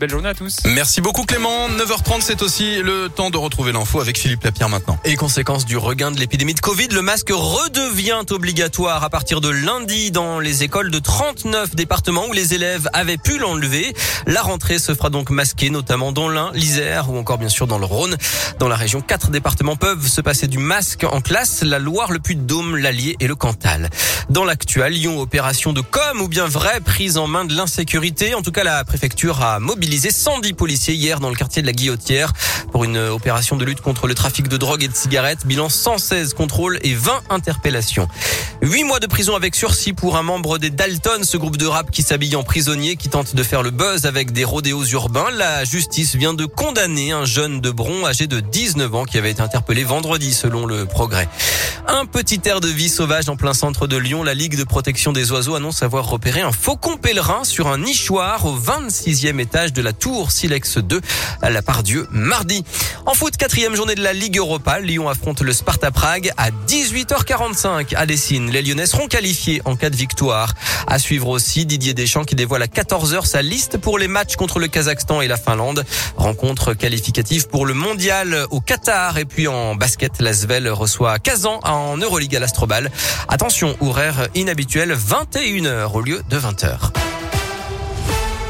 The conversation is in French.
Belle journée à tous. Merci beaucoup Clément. 9h30, c'est aussi le temps de retrouver l'info avec Philippe Lapierre maintenant. Et conséquence du regain de l'épidémie de Covid, le masque redevient obligatoire à partir de lundi dans les écoles de 39 départements où les élèves avaient pu l'enlever. La rentrée se fera donc masquée, notamment dans l'Ain, l'Isère ou encore bien sûr dans le Rhône. Dans la région, quatre départements peuvent se passer du masque en classe, la Loire, le Puy-de-Dôme, l'Allier et le Cantal. Dans l'actuel, Lyon, opération de com ou bien vraie prise en main de l'insécurité. En tout cas, la préfecture a mobilisé mobilisé 110 policiers hier dans le quartier de la Guillotière pour une opération de lutte contre le trafic de drogue et de cigarettes. Bilan 116 contrôles et 20 interpellations. Huit mois de prison avec sursis pour un membre des Dalton, ce groupe de rap qui s'habille en prisonnier, qui tente de faire le buzz avec des rodéos urbains. La justice vient de condamner un jeune de Bron âgé de 19 ans qui avait été interpellé vendredi selon le progrès. Un petit air de vie sauvage en plein centre de Lyon. La Ligue de protection des oiseaux annonce avoir repéré un faucon pèlerin sur un nichoir au 26e étage de la tour Silex 2 à la Pardieu mardi. En foot, quatrième journée de la Ligue Europa. Lyon affronte le Sparta Prague à 18h45 à Dessine. Les Lyonnais seront qualifiés en cas de victoire. À suivre aussi Didier Deschamps qui dévoile à 14h sa liste pour les matchs contre le Kazakhstan et la Finlande. Rencontre qualificative pour le mondial au Qatar et puis en basket, l'Asvel reçoit Kazan en Euroleague à l'Astrobal. Attention, horaire inhabituel 21h au lieu de 20h.